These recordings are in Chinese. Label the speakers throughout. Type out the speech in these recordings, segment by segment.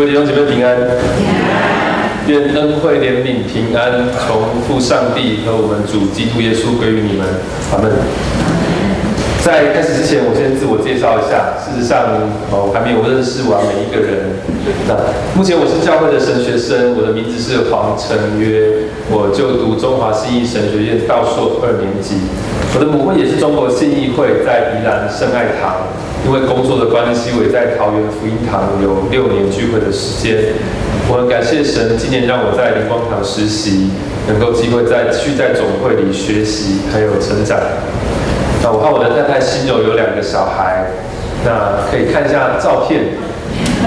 Speaker 1: 各位弟兄姐妹平安，愿恩惠、怜悯、平安从父上帝和我们主基督耶稣归于你们。阿门。在开始之前，我先自我介绍一下。事实上，我还没有认识完每一个人。那目前我是教会的神学生，我的名字是黄成约，我就读中华信义神学院道硕二年级。我的母会也是中国信义会，在宜兰圣爱堂。因为工作的关系，我也在桃园福音堂有六年聚会的时间。我很感谢神，今年让我在灵光堂实习，能够机会再续在总会里学习，还有成长。那我和我的太太心柔有两个小孩，那可以看一下照片。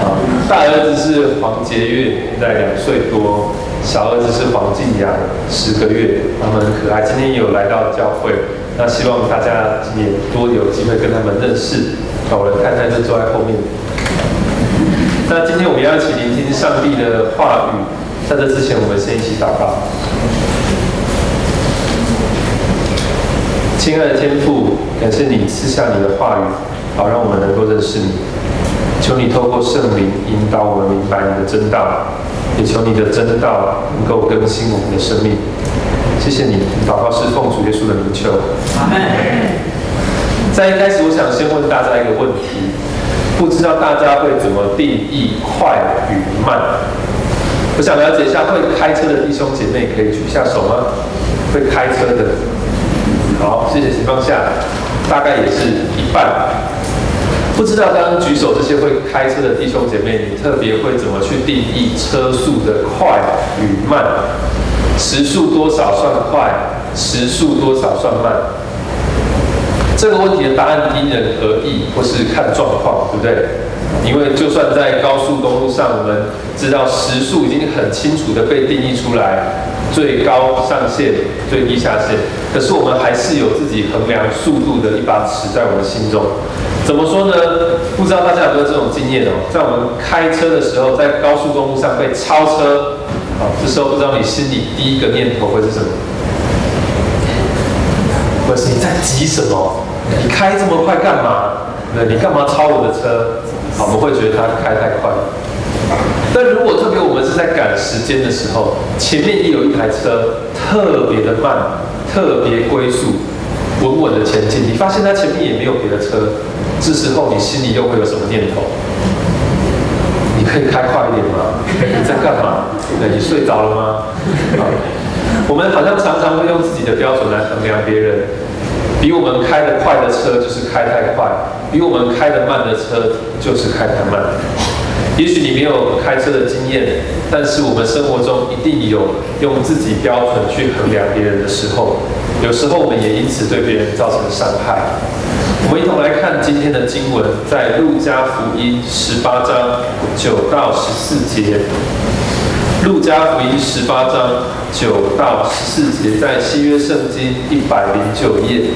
Speaker 1: 啊，大儿子是黄杰月，现在两岁多；小儿子是黄静阳，十个月。他们很可爱，今天有来到教会。那希望大家今年多有机会跟他们认识。那我的太太就坐在后面。那今天我们要一起聆听上帝的话语，在这之前，我们先一起祷告。亲爱的天父，感谢你赐下你的话语，好让我们能够认识你。求你透过圣灵引导我们明白你的真道，也求你的真道能够更新我们的生命。谢谢你，祷告是奉主耶稣的名求。阿门。在一开始，我想先问大家一个问题：不知道大家会怎么定义快与慢？我想了解一下，会开车的弟兄姐妹可以举下手吗？会开车的。好，谢谢情况下，大概也是一半。不知道刚刚举手这些会开车的弟兄姐妹，你特别会怎么去定义车速的快与慢？时速多少算快？时速多少算慢？这个问题的答案因人而异，或是看状况，对不对？因为就算在高速公路上，我们知道时速已经很清楚的被定义出来。最高上限、最低下限，可是我们还是有自己衡量速度的一把尺在我们心中。怎么说呢？不知道大家有没有这种经验哦？在我们开车的时候，在高速公路上被超车，啊，这时候不知道你心里第一个念头会是什么？或是你在急什么？你开这么快干嘛？对，你干嘛超我的车？好，我们会觉得他开太快。在赶时间的时候，前面也有一台车特别的慢，特别龟速，稳稳的前进，你发现它前面也没有别的车，这时候你心里又会有什么念头？你可以开快一点吗？你在干嘛？你睡着了吗？我们好像常常会用自己的标准来衡量别人，比我们开得快的车就是开太快，比我们开得慢的车就是开太慢。也许你没有开车的经验，但是我们生活中一定有用自己标准去衡量别人的时候。有时候我们也因此对别人造成伤害。我们一同来看今天的经文，在路加福音十八章九到十四节。路加福音十八章九到十四节，在新约圣经一百零九页。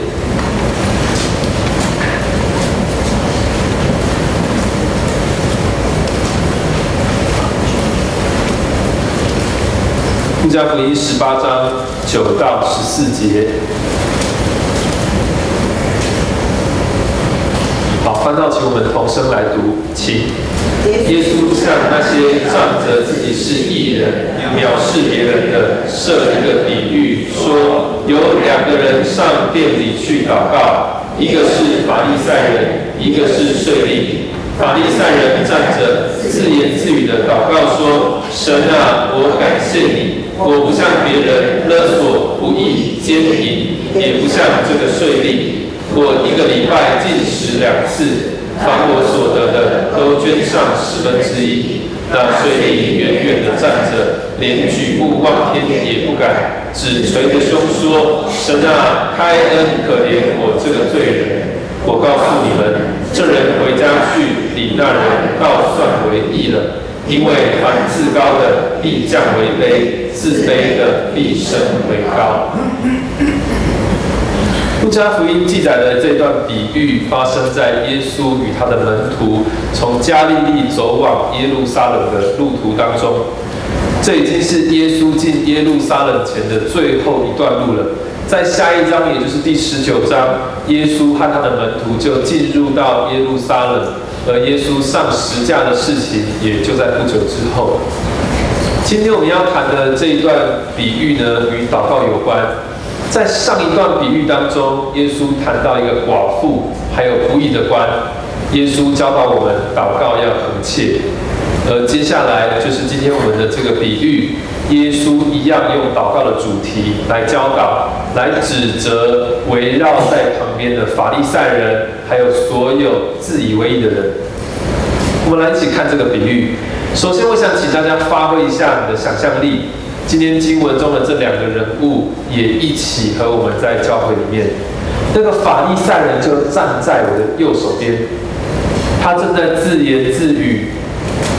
Speaker 1: 加福音十八章九到十四节，好，翻到请我们同声来读，请。耶稣向那些仗着自己是艺人、藐视别人的，设一个比喻，说有两个人上殿里去祷告，一个是法利赛人，一个是税吏。法利赛人站着，自言自语的祷告说：“神啊，我感谢你。”我不像别人勒索、不义、奸淫，也不像这个税吏。我一个礼拜进食两次，凡我所得的都捐上十分之一。那税吏远远的站着，连举目望天也不敢，只捶着胸说：“神啊，开恩可怜我这个罪人。”我告诉你们，这人回家去，比那人倒算为义了。因为凡自高的必降为卑，自卑的必升为高。路加福音记载的这段比喻，发生在耶稣与他的门徒从加利利走往耶路撒冷的路途当中。这已经是耶稣进耶路撒冷前的最后一段路了。在下一章，也就是第十九章，耶稣和他的门徒就进入到耶路撒冷。而耶稣上十架的事情也就在不久之后。今天我们要谈的这一段比喻呢，与祷告有关。在上一段比喻当中，耶稣谈到一个寡妇，还有不义的官。耶稣教导我们祷告要恳切。而接下来就是今天我们的这个比喻，耶稣一样用祷告的主题来教导，来指责围绕在旁边的法利赛人，还有所有自以为意的人。我们来一起看这个比喻。首先，我想请大家发挥一下你的想象力。今天经文中的这两个人物也一起和我们在教会里面。那个法利赛人就站在我的右手边，他正在自言自语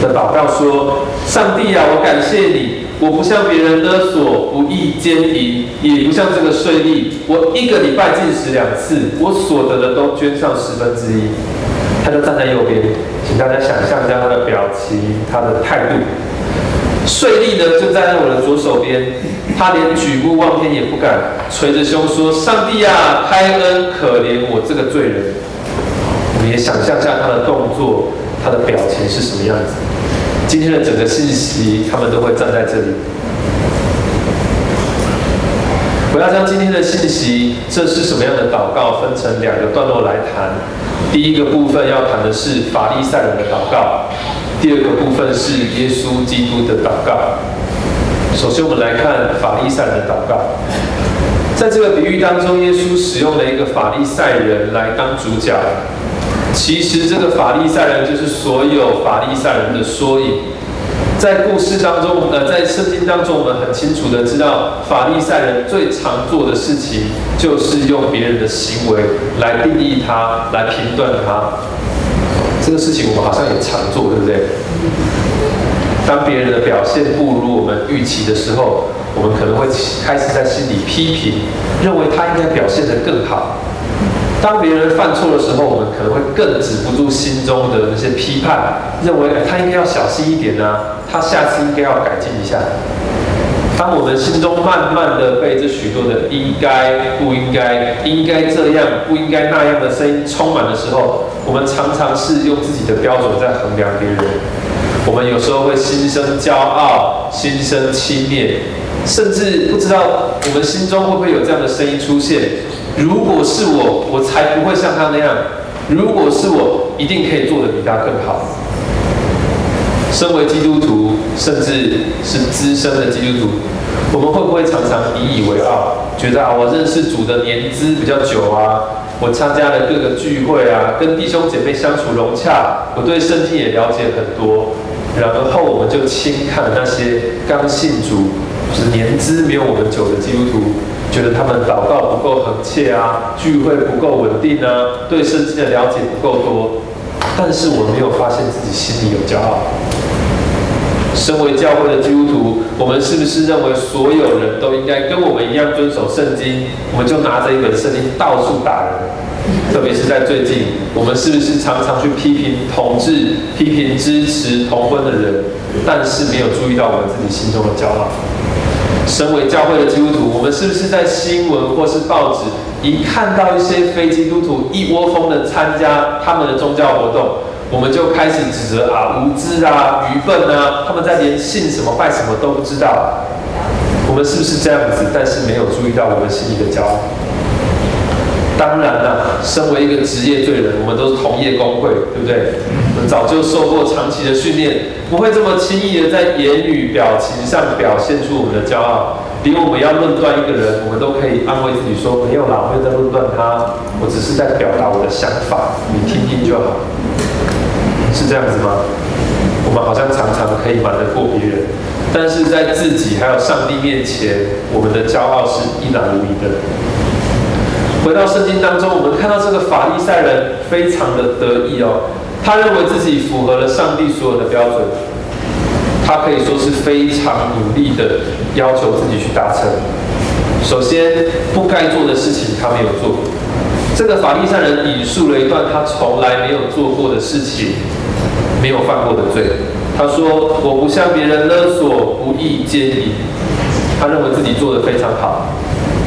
Speaker 1: 的祷告说：“上帝啊，我感谢你，我不像别人勒索、不义奸淫，也不像这个税吏。我一个礼拜进食两次，我所得的都捐上十分之一。”他就站在右边，请大家想象一下他的表情、他的态度。税吏呢，就站在我的左手边，他连举目望天也不敢，捶着胸说：“上帝啊，开恩可怜我这个罪人。”我们也想象一下他的动作、他的表情是什么样子。今天的整个信息，他们都会站在这里。我要将今天的信息，这是什么样的祷告，分成两个段落来谈。第一个部分要谈的是法利赛人的祷告，第二个部分是耶稣基督的祷告。首先，我们来看法利赛人的祷告。在这个比喻当中，耶稣使用了一个法利赛人来当主角。其实，这个法利赛人就是所有法利赛人的缩影。在故事当中，呃，在圣经当中，我们很清楚的知道，法利赛人最常做的事情，就是用别人的行为来定义他，来评断他。这个事情我们好像也常做，对不对？当别人的表现不如我们预期的时候，我们可能会开始在心里批评，认为他应该表现得更好。当别人犯错的时候，我们可能会更止不住心中的那些批判，认为他应该要小心一点呢，他下次应该要改进一下。当我们心中慢慢的被这许多的应该、不应该、应该这样、不应该那样的声音充满的时候，我们常常是用自己的标准在衡量别人。我们有时候会心生骄傲，心生轻蔑，甚至不知道我们心中会不会有这样的声音出现。如果是我，我才不会像他那样。如果是我，一定可以做得比他更好。身为基督徒，甚至是资深的基督徒，我们会不会常常引以为傲，觉得啊，我认识主的年资比较久啊，我参加了各个聚会啊，跟弟兄姐妹相处融洽，我对圣经也了解很多。然后我们就轻看那些刚信主，就是年资没有我们久的基督徒。觉得他们祷告不够恒切啊，聚会不够稳定啊，对圣经的了解不够多，但是我没有发现自己心里有骄傲。身为教会的基督徒，我们是不是认为所有人都应该跟我们一样遵守圣经？我们就拿着一本圣经到处打人，特别是在最近，我们是不是常常去批评同志、批评支持同婚的人，但是没有注意到我们自己心中的骄傲？身为教会的基督徒，我们是不是在新闻或是报纸一看到一些非基督徒一窝蜂的参加他们的宗教活动，我们就开始指责啊无知啊愚笨啊，他们在连信什么拜什么都不知道。我们是不是这样子？但是没有注意到我们心里的骄傲。当然了，身为一个职业罪人，我们都是同业工会，对不对？们早就受过长期的训练，不会这么轻易的在言语表情上表现出我们的骄傲。比如我们要论断一个人，我们都可以安慰自己说：没有啦，我没有在论断他，我只是在表达我的想法，你听听就好。是这样子吗？我们好像常常可以瞒得过别人，但是在自己还有上帝面前，我们的骄傲是一览无遗的。回到圣经当中，我们看到这个法利赛人非常的得意哦，他认为自己符合了上帝所有的标准，他可以说是非常努力的要求自己去达成。首先，不该做的事情他没有做。这个法利赛人引述了一段他从来没有做过的事情，没有犯过的罪。他说：“我不向别人勒索，不义奸淫。”他认为自己做的非常好。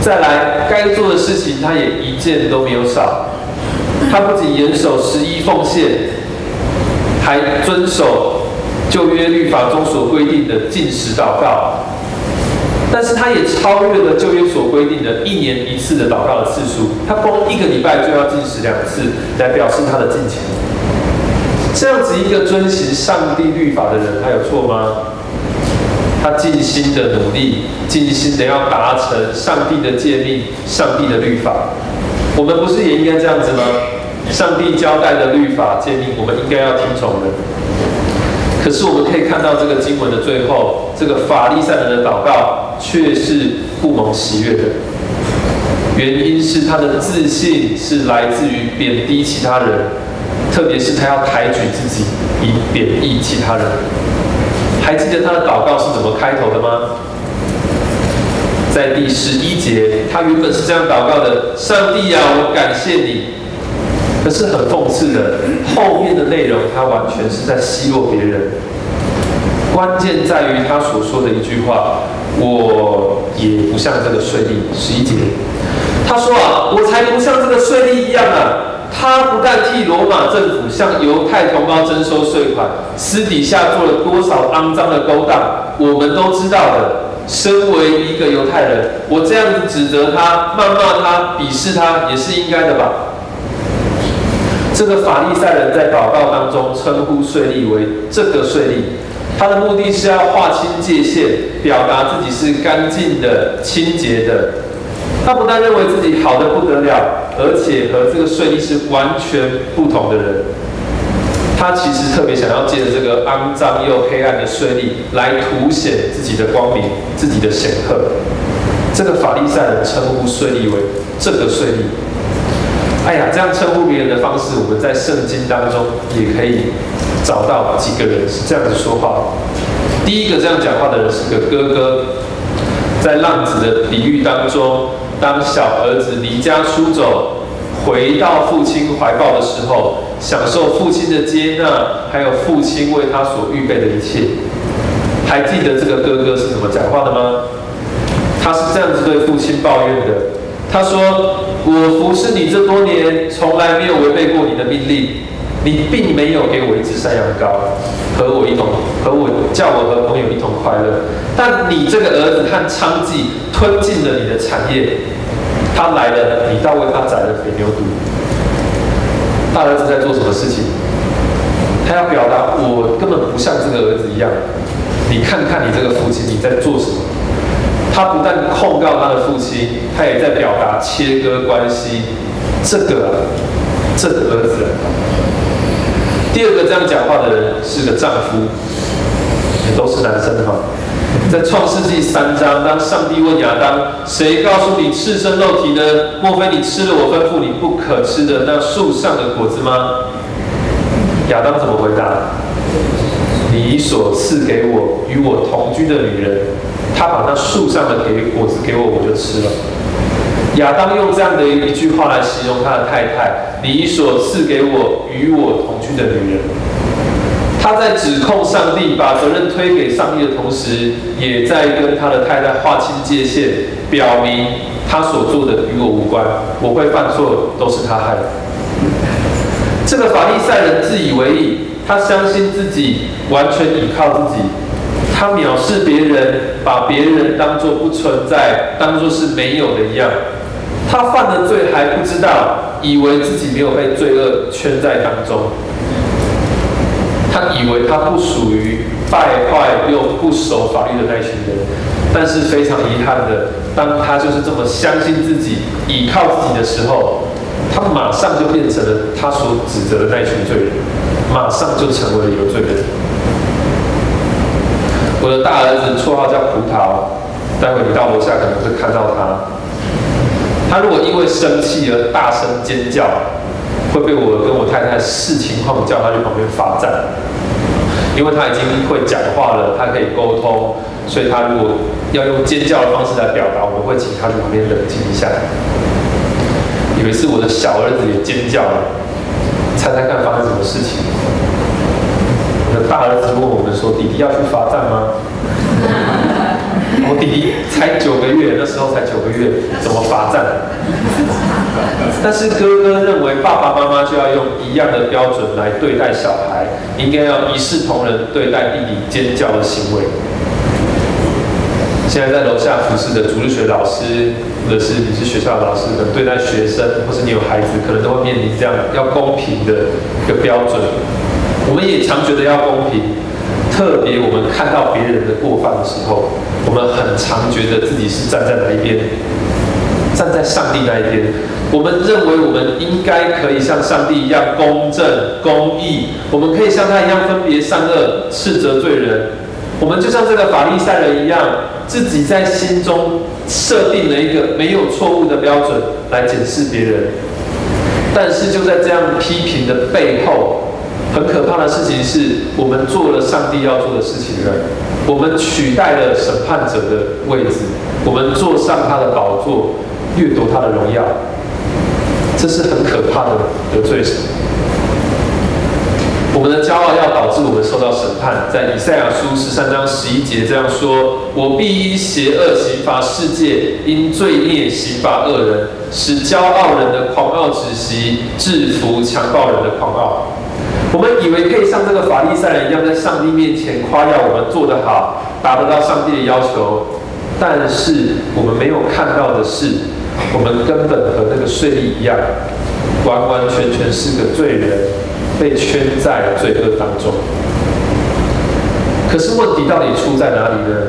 Speaker 1: 再来，该做的事情他也一件都没有少。他不仅严守十一奉献，还遵守旧约律法中所规定的禁食祷告。但是他也超越了旧约所规定的一年一次的祷告的次数，他光一个礼拜就要进食两次，来表示他的敬虔。这样子一个遵行上帝律法的人，他有错吗？他尽心的努力，尽心的要达成上帝的诫命、上帝的律法。我们不是也应该这样子吗？上帝交代的律法诫命，我们应该要听从的。可是我们可以看到这个经文的最后，这个法利赛人的祷告却是不蒙喜悦的。原因是他的自信是来自于贬低其他人，特别是他要抬举自己，以贬义其他人。还记得他的祷告是怎么开头的吗？在第十一节，他原本是这样祷告的：“上帝啊，我感谢你。”可是很讽刺的，后面的内容他完全是在奚落别人。关键在于他所说的一句话：“我也不像这个税吏。”十一节，他说啊：“我才不像这个税吏一样啊！他不但替罗马政府向犹太同胞征收税款，私底下做了多少肮脏的勾当，我们都知道的。身为一个犹太人，我这样子指责他、谩骂他、鄙视他，也是应该的吧？”这个法利赛人在祷告当中称呼税吏为这个税吏，他的目的是要划清界限，表达自己是干净的、清洁的。他不但认为自己好的不得了，而且和这个税吏是完全不同的人。他其实特别想要借着这个肮脏又黑暗的税吏来凸显自己的光明、自己的显赫。这个法利赛人称呼税吏为这个税吏。哎呀，这样称呼别人的方式，我们在圣经当中也可以找到几个人是这样子说话。第一个这样讲话的人是个哥哥，在浪子的比喻当中，当小儿子离家出走，回到父亲怀抱的时候，享受父亲的接纳，还有父亲为他所预备的一切。还记得这个哥哥是怎么讲话的吗？他是这样子对父亲抱怨的。他说：“我服侍你这多年，从来没有违背过你的命令。你并没有给我一只山羊羔，和我一同和我叫我和朋友一同快乐。但你这个儿子和娼妓吞尽了你的产业。他来了，你倒为他宰了肥牛犊。大儿子在做什么事情？他要表达我根本不像这个儿子一样。你看看你这个父亲，你在做什么？”他不但控告他的父亲，他也在表达切割关系。这个，这个儿子。第二个这样讲话的人是个丈夫，也都是男生哈。在创世纪三章，当上帝问亚当：“谁告诉你赤身肉体呢？莫非你吃了我吩咐你不可吃的那树上的果子吗？”亚当怎么回答？你所赐给我与我同居的女人。他把那树上的给果子给我，我就吃了。亚当用这样的一句话来形容他的太太：“你所赐给我与我同居的女人。”他在指控上帝把责任推给上帝的同时，也在跟他的太太划清界限，表明他所做的与我无关。我会犯错，都是他害的。这个法利赛人自以为意，他相信自己完全依靠自己。他藐视别人，把别人当作不存在，当作是没有的一样。他犯的罪还不知道，以为自己没有被罪恶圈在当中。他以为他不属于败坏又不守法律的那群人。但是非常遗憾的，当他就是这么相信自己、倚靠自己的时候，他马上就变成了他所指责的那群罪人，马上就成为了有罪的人。我的大儿子绰号叫葡萄，待会你到楼下可能会看到他。他如果因为生气而大声尖叫，会被我跟我太太视情况叫他去旁边罚站。因为他已经会讲话了，他可以沟通，所以他如果要用尖叫的方式来表达，我们会请他去旁边冷静一下。有一次我的小儿子也尖叫了，猜猜看发生什么事情？大儿子问我们说：“弟弟要去罚站吗？” 我弟弟才九个月，那时候才九个月，怎么罚站？但是哥哥认为爸爸妈妈就要用一样的标准来对待小孩，应该要一视同仁对待弟弟尖叫的行为。现在在楼下服侍的主日学老师，或者是你是学校的老师，可能对待学生，或是你有孩子，可能都会面临这样要公平的一个标准。我们也常觉得要公平，特别我们看到别人的过犯的时候，我们很常觉得自己是站在哪一边，站在上帝那一边。我们认为我们应该可以像上帝一样公正、公义，我们可以像他一样分别善恶、斥责罪人。我们就像这个法利赛人一样，自己在心中设定了一个没有错误的标准来检视别人。但是就在这样批评的背后，很可怕的事情是我们做了上帝要做的事情了，我们取代了审判者的位置，我们坐上他的宝座，阅读他的荣耀，这是很可怕的得罪。我们的骄傲要导致我们受到审判。在以赛亚书十三章十一节这样说：“我必因邪恶刑罚世界，因罪孽刑罚恶人，使骄傲人的狂傲止息，制服强暴人的狂傲。”我们以为可以像这个法利赛人一样，在上帝面前夸耀我们做得好，达得到上帝的要求。但是我们没有看到的是，我们根本和那个税吏一样，完完全全是个罪人。被圈在罪恶当中，可是问题到底出在哪里呢？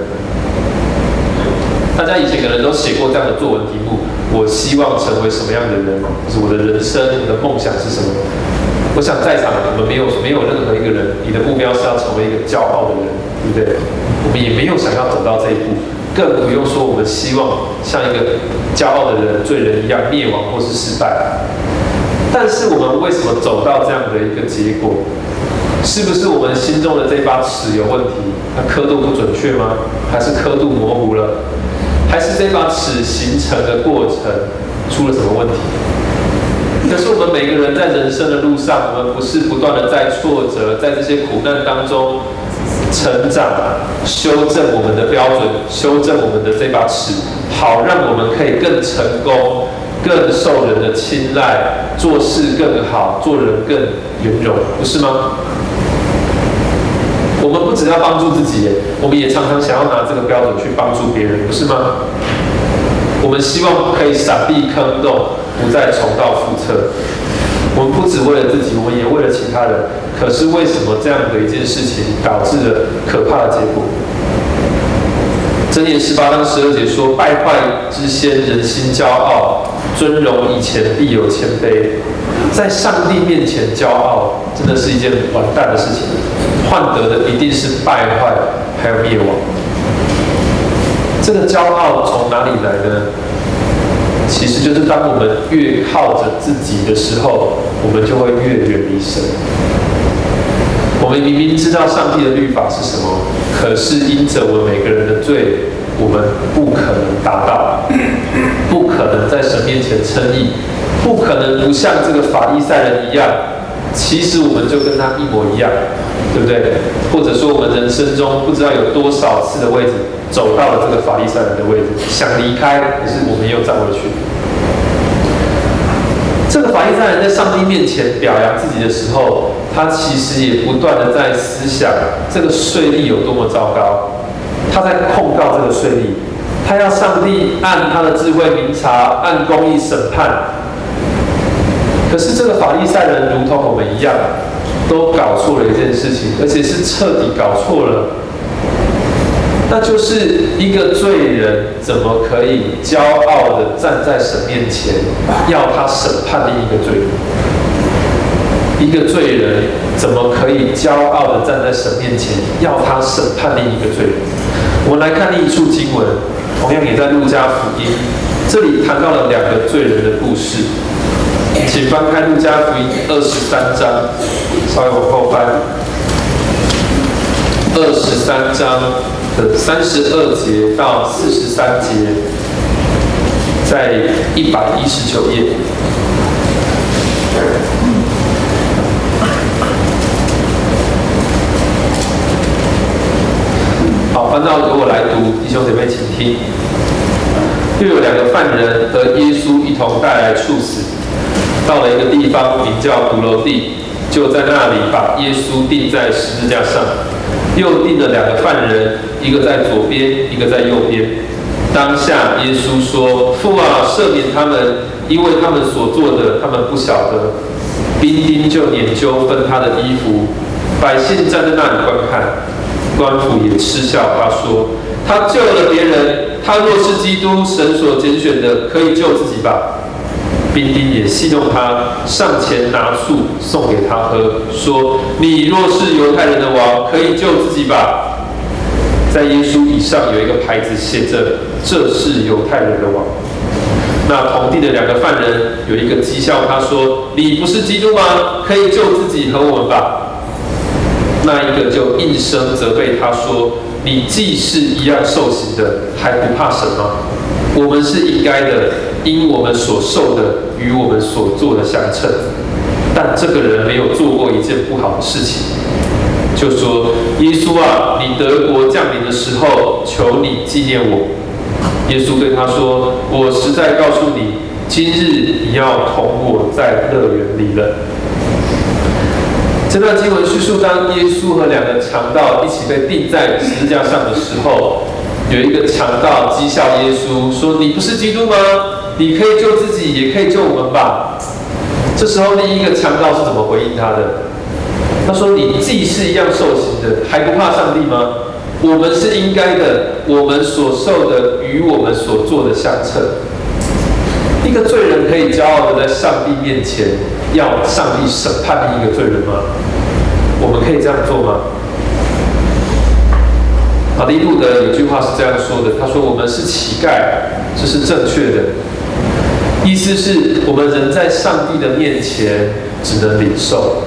Speaker 1: 大家以前可能都写过这样的作文题目：我希望成为什么样的人？是我的人生我的梦想是什么？我想在场我们没有没有任何一个人，你的目标是要成为一个骄傲的人，对不对？我们也没有想要走到这一步，更不用说我们希望像一个骄傲的人、罪人一样灭亡或是失败。但是我们为什么走到这样的一个结果？是不是我们心中的这把尺有问题？它刻度不准确吗？还是刻度模糊了？还是这把尺形成的过程出了什么问题？可是我们每个人在人生的路上，我们不是不断的在挫折，在这些苦难当中成长，修正我们的标准，修正我们的这把尺，好让我们可以更成功。更受人的青睐，做事更好，做人更圆融，不是吗？我们不只要帮助自己，我们也常常想要拿这个标准去帮助别人，不是吗？我们希望可以闪避坑洞，不再重蹈覆辙。我们不只为了自己，我们也为了其他人。可是为什么这样的一件事情导致了可怕的结果？箴言十八章十二节说：“败坏之先，人心骄傲。”尊荣以前必有谦卑，在上帝面前骄傲，真的是一件完蛋的事情。换得的一定是败坏，还有灭亡。这个骄傲从哪里来呢？其实就是当我们越靠着自己的时候，我们就会越远离神。我们明明知道上帝的律法是什么，可是因着我们每个人的罪。我们不可能达到，不可能在神面前称义，不可能不像这个法利赛人一样。其实我们就跟他一模一样，对不对？或者说我们人生中不知道有多少次的位置走到了这个法利赛人的位置，想离开，可是我们又站回去。这个法利赛人在上帝面前表扬自己的时候，他其实也不断的在思想这个税吏有多么糟糕。他在控告这个税吏，他要上帝按他的智慧明察，按公义审判。可是这个法利赛人如同我们一样，都搞错了一件事情，而且是彻底搞错了。那就是一个罪人怎么可以骄傲的站在神面前，要他审判另一个罪人？一个罪人怎么可以骄傲的站在神面前，要他审判另一个罪人？我们来看另一处经文，同样也在路加福音，这里谈到了两个罪人的故事。请翻开路加福音二十三章，稍微往后翻，二十三章的三十二节到四十三节，在一百一十九页。翻到由我来读，弟兄姐妹请听。又有两个犯人和耶稣一同带来处死，到了一个地方名叫独楼地，就在那里把耶稣钉在十字架上，又钉了两个犯人，一个在左边，一个在右边。当下耶稣说：“父啊，赦免他们，因为他们所做的，他们不晓得。”兵丁就研究分他的衣服，百姓站在那里观看，官府也嗤笑他说：“他救了别人，他若是基督，神所拣选的，可以救自己吧。”兵丁也戏弄他，上前拿醋送给他喝，说：“你若是犹太人的王，可以救自己吧。”在耶稣以上有一个牌子，写着：“这是犹太人的王。”那同地的两个犯人有一个讥笑他说：“你不是基督吗？可以救自己和我们吧。”那一个就应声责备他说：“你既是一样受刑的，还不怕神吗？我们是应该的，因我们所受的与我们所做的相称。但这个人没有做过一件不好的事情，就说：耶稣啊，你德国降临的时候，求你纪念我。”耶稣对他说：“我实在告诉你，今日你要同我在乐园里了。”这段经文叙述，当耶稣和两个强盗一起被钉在十字架上的时候，有一个强盗讥笑耶稣说：“你不是基督吗？你可以救自己，也可以救我们吧。”这时候，另一个强盗是怎么回应他的？他说：“你既是一样受刑的，还不怕上帝吗？”我们是应该的，我们所受的与我们所做的相称。一个罪人可以骄傲的在上帝面前要上帝审判另一个罪人吗？我们可以这样做吗？马丁路德有句话是这样说的，他说：“我们是乞丐，这是正确的。意思是我们人在上帝的面前只能领受，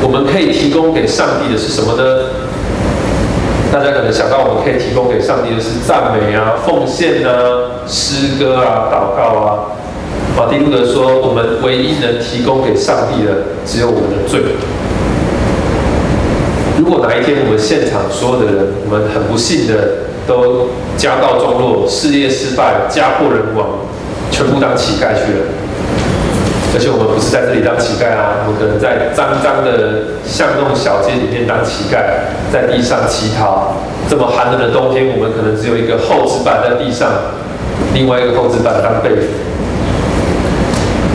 Speaker 1: 我们可以提供给上帝的是什么呢？”大家可能想到，我们可以提供给上帝的是赞美啊、奉献啊、诗歌啊、祷告啊。马丁路德说，我们唯一能提供给上帝的，只有我们的罪。如果哪一天我们现场所有的人，我们很不幸的都家道中落、事业失败、家破人亡，全部当乞丐去了。而且我们不是在这里当乞丐啊，我们可能在脏脏的巷弄小街里面当乞丐，在地上乞讨。这么寒冷的冬天，我们可能只有一个厚纸板在地上，另外一个厚纸板当被子。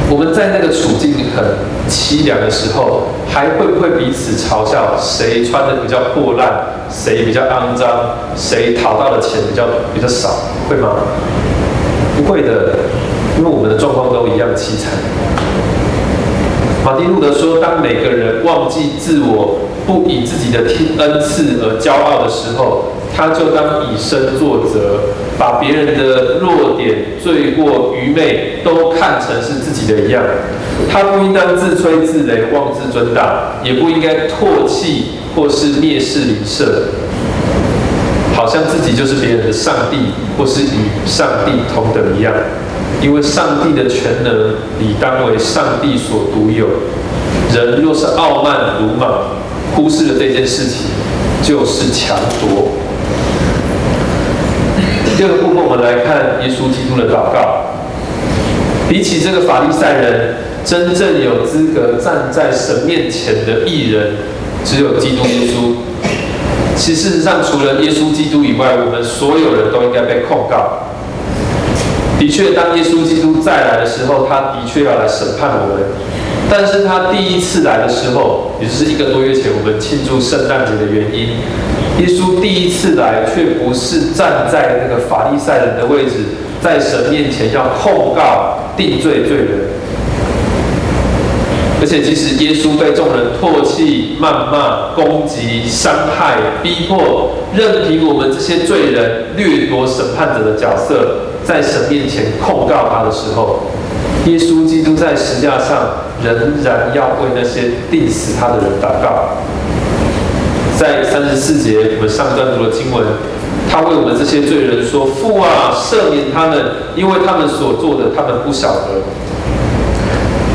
Speaker 1: 我们在那个处境很凄凉的时候，还会不会彼此嘲笑？谁穿的比较破烂？谁比较肮脏？谁讨到的钱比较比较少？会吗？不会的。因为我们的状况都一样凄惨。马丁路德说：“当每个人忘记自我，不以自己的天恩赐而骄傲的时候，他就当以身作则，把别人的弱点、罪过、愚昧都看成是自己的一样。他不应当自吹自擂、妄自尊大，也不应该唾弃或是蔑视邻舍，好像自己就是别人的上帝，或是与上帝同等一样。”因为上帝的全能理当为上帝所独有，人若是傲慢鲁莽，忽视了这件事情，就是强夺。第二个部分，我们来看耶稣基督的祷告。比起这个法利赛人，真正有资格站在神面前的艺人，只有基督耶稣。其实事实上，除了耶稣基督以外，我们所有人都应该被控告。的确，当耶稣基督再来的时候，他的确要来审判我们。但是他第一次来的时候，也就是一个多月前我们庆祝圣诞节的原因，耶稣第一次来却不是站在那个法利赛人的位置，在神面前要控告定罪罪人。而且，即使耶稣被众人唾弃、谩骂、攻击、伤害、逼迫，任凭我们这些罪人掠夺审判者的角色。在神面前控告他的时候，耶稣基督在十字架上仍然要为那些定死他的人祷告。在三十四节，我们上段读的经文，他为我们这些罪人说：“父啊，赦免他们，因为他们所做的，他们不晓得。”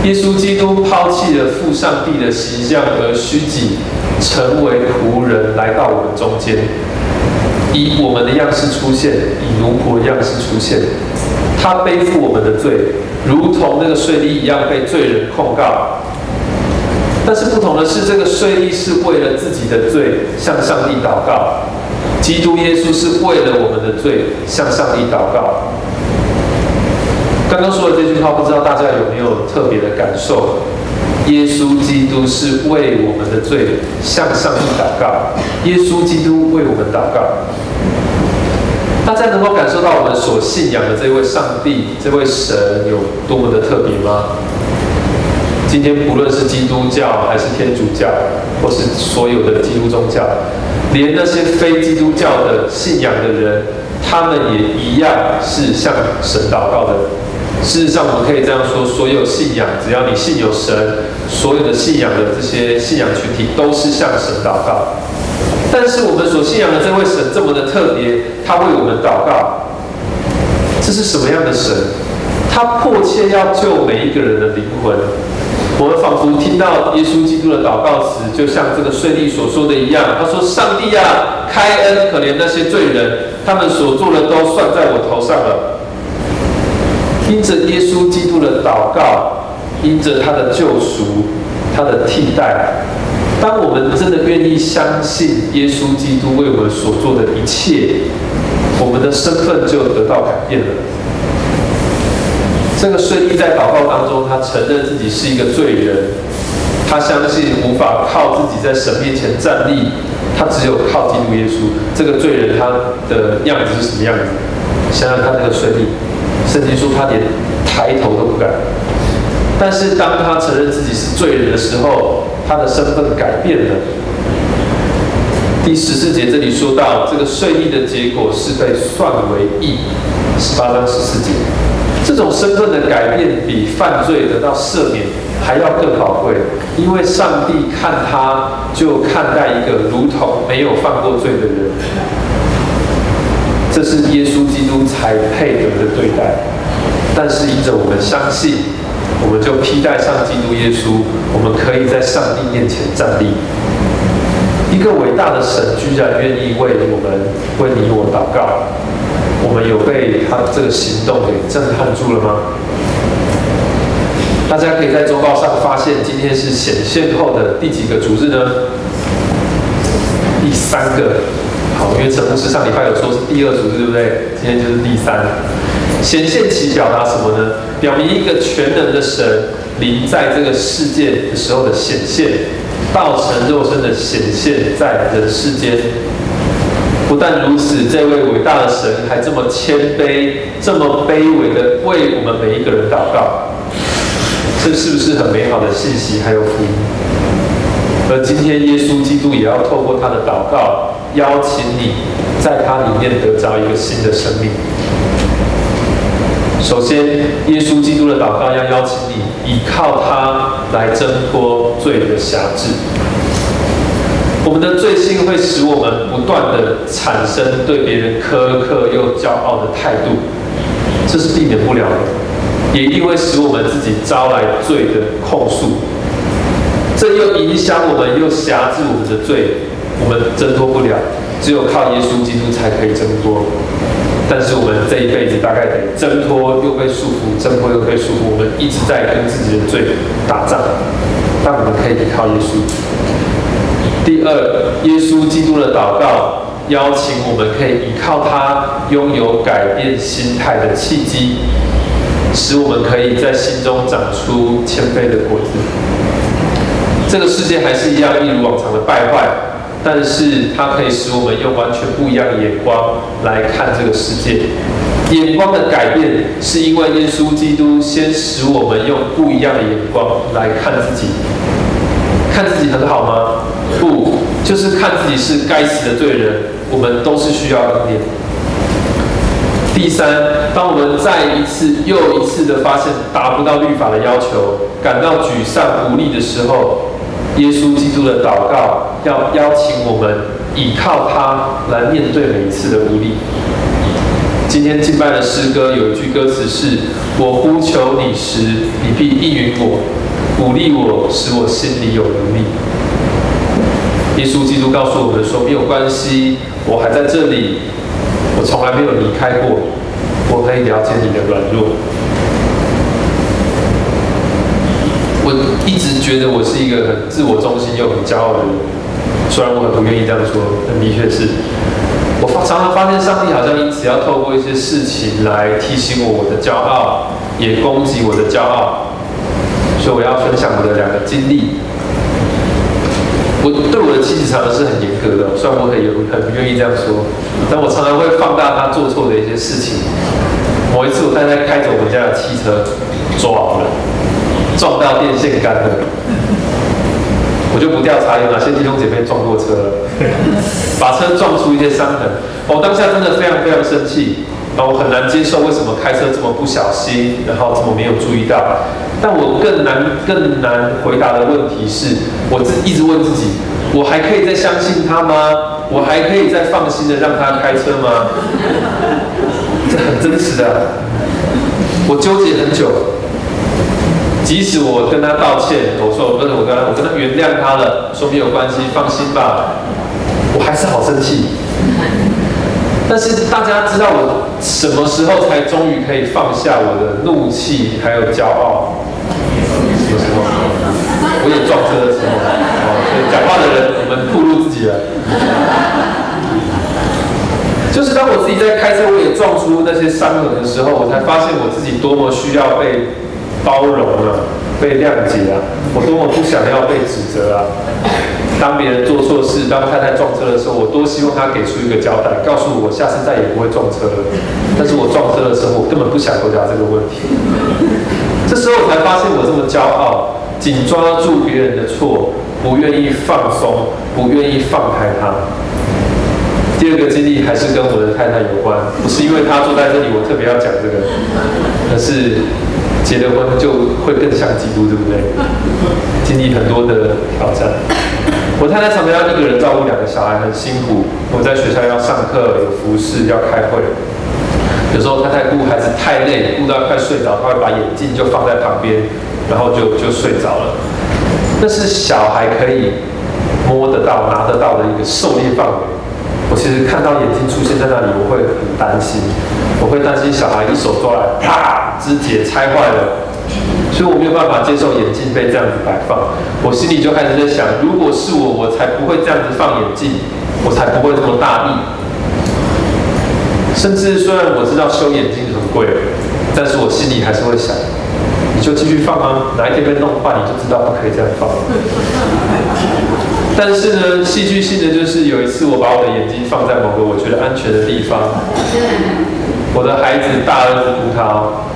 Speaker 1: 耶稣基督抛弃了父上帝的形象而虚己，成为仆人来到我们中间。以我们的样式出现，以奴仆的样式出现。他背负我们的罪，如同那个税吏一样被罪人控告。但是不同的是，这个税吏是为了自己的罪向上帝祷告，基督耶稣是为了我们的罪向上帝祷告。刚刚说的这句话，不知道大家有没有特别的感受？耶稣基督是为我们的罪向上帝祷告，耶稣基督为我们祷告。大家能够感受到我们所信仰的这位上帝、这位神有多么的特别吗？今天不论是基督教还是天主教，或是所有的基督宗教，连那些非基督教的信仰的人，他们也一样是向神祷告的。事实上，我们可以这样说：所有信仰，只要你信有神，所有的信仰的这些信仰群体都是向神祷告。但是我们所信仰的这位神这么的特别，他为我们祷告，这是什么样的神？他迫切要救每一个人的灵魂。我们仿佛听到耶稣基督的祷告词，就像这个税吏所说的一样。他说：“上帝啊，开恩可怜那些罪人，他们所做的都算在我头上了。”因着耶稣基督的祷告，因着他的救赎，他的替代，当我们真的愿意相信耶稣基督为我们所做的一切，我们的身份就得到改变了。这个税吏在祷告当中，他承认自己是一个罪人，他相信无法靠自己在神面前站立，他只有靠基督耶稣。这个罪人他的样子是什么样子？想想看，那个税吏，圣经说他连抬头都不敢。但是当他承认自己是罪人的时候，他的身份改变了。第十四节这里说到，这个税吏的结果是被算为义。十八章十四节。这种身份的改变比犯罪得到赦免还要更宝贵，因为上帝看他就看待一个如同没有犯过罪的人，这是耶稣基督才配得的对待。但是依着我们相信，我们就披戴上基督耶稣，我们可以在上帝面前站立。一个伟大的神居然愿意为我们为你我祷告。我们有被他这个行动给震撼住了吗？大家可以在周报上发现，今天是显现后的第几个主日呢？第三个。好，因为陈牧师上礼拜有说是第二主日，对不对？今天就是第三。显现期表达什么呢？表明一个全能的神临在这个世界的时候的显现，道成肉身的显现在人世间。不但如此，这位伟大的神还这么谦卑、这么卑微的为我们每一个人祷告，这是不是很美好的信息还有福音？而今天耶稣基督也要透过他的祷告，邀请你在他里面得着一个新的生命。首先，耶稣基督的祷告要邀请你依靠他来挣脱罪的辖制。我们的罪性会使我们不断的产生对别人苛刻又骄傲的态度，这是避免不了的，也一定会使我们自己招来罪的控诉，这又影响我们，又辖制我们的罪，我们挣脱不了，只有靠耶稣基督才可以挣脱。但是我们这一辈子大概得挣脱又被束缚，挣脱又被束缚，我们一直在跟自己的罪打仗，但我们可以依靠耶稣。第二，耶稣基督的祷告邀请我们可以依靠他，拥有改变心态的契机，使我们可以在心中长出谦卑的果子。这个世界还是一样一如往常的败坏，但是它可以使我们用完全不一样的眼光来看这个世界。眼光的改变，是因为耶稣基督先使我们用不一样的眼光来看自己。看自己很好吗？不，就是看自己是该死的罪人。我们都是需要改变。第三，当我们再一次又一次的发现达不到律法的要求，感到沮丧无力的时候，耶稣基督的祷告要邀请我们倚靠他来面对每一次的无力。今天敬拜的诗歌有一句歌词是：“我呼求你时，你必应允我。”鼓励我，使我心里有能力。耶稣基督告诉我们说：“没有关系，我还在这里，我从来没有离开过，我可以了解你的软弱。”我一直觉得我是一个很自我中心又很骄傲的人，虽然我很不愿意这样说，但的确是。我常常发现上帝好像因此要透过一些事情来提醒我我的骄傲，也攻击我的骄傲，所以我要分享我的两个经历。我对我的妻子常常是很严格的，虽然我很有很不愿意这样说，但我常常会放大她做错的一些事情。某一次我太太开着我们家的汽车撞了，撞到电线杆了。我就不调查有哪些弟兄姐妹撞过车了，把车撞出一些伤痕。我当下真的非常非常生气，啊，我很难接受为什么开车这么不小心，然后这么没有注意到。但我更难更难回答的问题是，我自一直问自己，我还可以再相信他吗？我还可以再放心的让他开车吗？这很真实的，我纠结很久。即使我跟他道歉，我说我跟我跟他我跟他原谅他了，说没有关系，放心吧，我还是好生气。但是大家知道我什么时候才终于可以放下我的怒气还有骄傲？什么时候？我也撞车的时候。哦，讲话的人，我们暴露自己了。就是当我自己在开车，我也撞出那些伤痕的时候，我才发现我自己多么需要被。包容啊，被谅解啊！我多么不想要被指责啊！当别人做错事，当太太撞车的时候，我多希望他给出一个交代，告诉我下次再也不会撞车了。但是我撞车的时候，我根本不想回答这个问题。这时候我才发现我这么骄傲，紧抓住别人的错，不愿意放松，不愿意放开他。第二个经历还是跟我的太太有关，不是因为她坐在这里，我特别要讲这个，而是。结了婚就会更像基督，对不对？经历很多的挑战。我太太常常要一个人照顾两个小孩，很辛苦。我在学校要上课，有服饰，要开会。有时候太太顾孩子太累，顾到快睡着，她会把眼镜就放在旁边，然后就就睡着了。那是小孩可以摸得到、拿得到的一个狩猎范围。我其实看到眼睛出现在那里，我会很担心。我会担心小孩一手抓来，啪，肢解拆坏了，所以我没有办法接受眼镜被这样子摆放。我心里就开始在想，如果是我，我才不会这样子放眼镜，我才不会这么大意。甚至虽然我知道修眼镜很贵，但是我心里还是会想，你就继续放啊，哪一天被弄坏，你就知道不可以这样放。但是呢，戏剧性的就是有一次，我把我的眼睛放在某个我觉得安全的地方，我的孩子大儿子葡萄，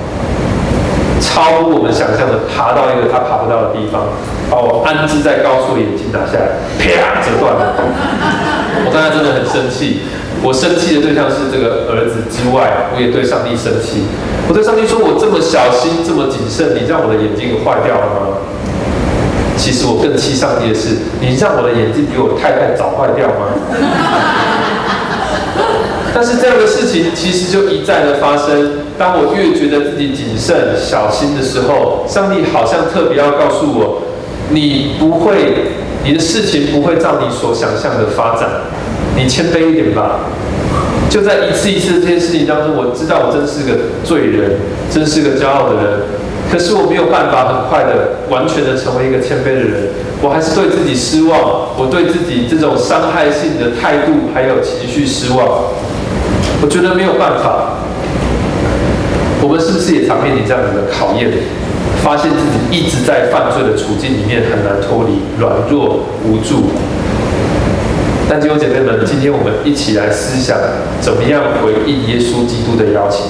Speaker 1: 超乎我们想象的爬到一个他爬不到的地方，把我安置在高处，眼睛拿下来，啪折断了。我刚才真的很生气，我生气的对象是这个儿子之外，我也对上帝生气。我对上帝说：“我这么小心，这么谨慎，你让我的眼睛坏掉了吗？”其实我更气上帝的是，你让我的眼睛比我太太早坏掉吗？但是这样的事情其实就一再的发生。当我越觉得自己谨慎小心的时候，上帝好像特别要告诉我，你不会，你的事情不会照你所想象的发展。你谦卑一点吧。就在一次一次这件事情当中，我知道我真是个罪人，真是个骄傲的人。可是我没有办法很快的、完全的成为一个谦卑的人，我还是对自己失望，我对自己这种伤害性的态度还有情绪失望。我觉得没有办法。我们是不是也常面临这样子的考验？发现自己一直在犯罪的处境里面，很难脱离，软弱无助。但弟兄姐妹们，今天我们一起来思想，怎么样回应耶稣基督的邀请。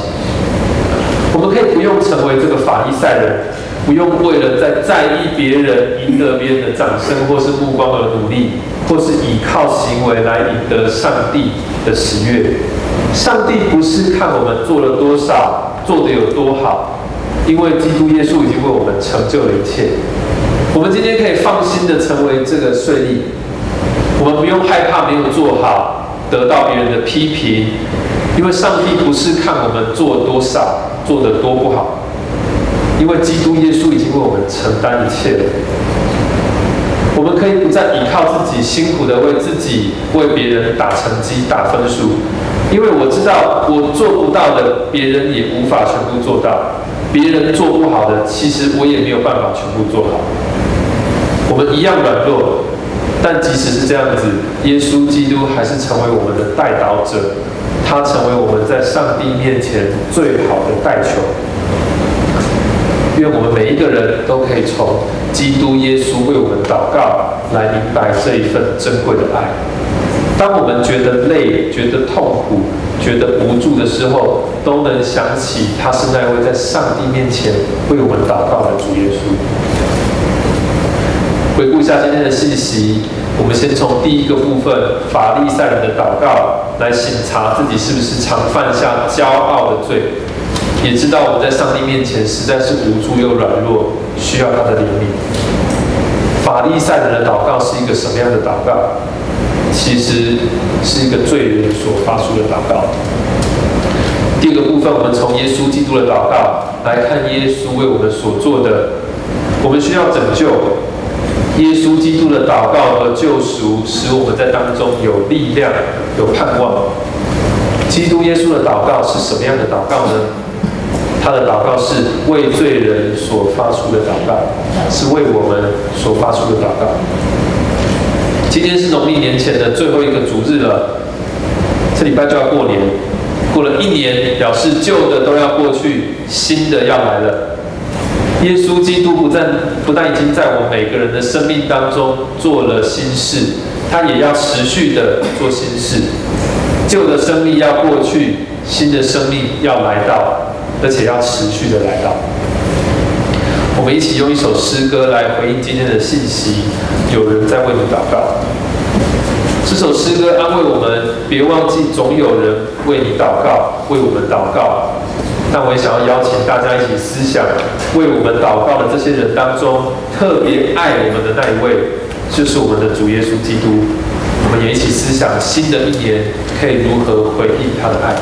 Speaker 1: 我们可以不用成为这个法利赛人，不用为了在在意别人、赢得别人的掌声或是目光而努力，或是依靠行为来赢得上帝的喜悦。上帝不是看我们做了多少，做的有多好，因为基督耶稣已经为我们成就了一切。我们今天可以放心的成为这个税吏，我们不用害怕没有做好得到别人的批评，因为上帝不是看我们做多少。做的多不好，因为基督耶稣已经为我们承担一切了。我们可以不再依靠自己辛苦的为自己、为别人打成绩、打分数，因为我知道我做不到的，别人也无法全部做到；别人做不好的，其实我也没有办法全部做好。我们一样软弱，但即使是这样子，耶稣基督还是成为我们的代祷者，他成为我们在上帝面前最好的代求。愿我们每一个人都可以从基督耶稣为我们祷告，来明白这一份珍贵的爱。当我们觉得累、觉得痛苦、觉得无助的时候，都能想起他是那位在上帝面前为我们祷告的主耶稣。回顾一下今天的信息，我们先从第一个部分法利赛人的祷告来审查自己是不是常犯下骄傲的罪。也知道我们在上帝面前实在是无助又软弱，需要他的怜悯。法利赛人的祷告是一个什么样的祷告？其实是一个罪人所发出的祷告。第二个部分，我们从耶稣基督的祷告来看耶稣为我们所做的。我们需要拯救，耶稣基督的祷告和救赎，使我们在当中有力量、有盼望。基督耶稣的祷告是什么样的祷告呢？他的祷告是为罪人所发出的祷告，是为我们所发出的祷告。今天是农历年前的最后一个主日了，这礼拜就要过年，过了一年，表示旧的都要过去，新的要来了。耶稣基督不但不但已经在我们每个人的生命当中做了新事，他也要持续的做新事。旧的生命要过去，新的生命要来到。而且要持续的来到，我们一起用一首诗歌来回应今天的信息。有人在为你祷告，这首诗歌安慰我们，别忘记总有人为你祷告，为我们祷告。但我也想要邀请大家一起思想，为我们祷告的这些人当中，特别爱我们的那一位，就是我们的主耶稣基督。我们也一起思想，新的一年可以如何回应他的爱。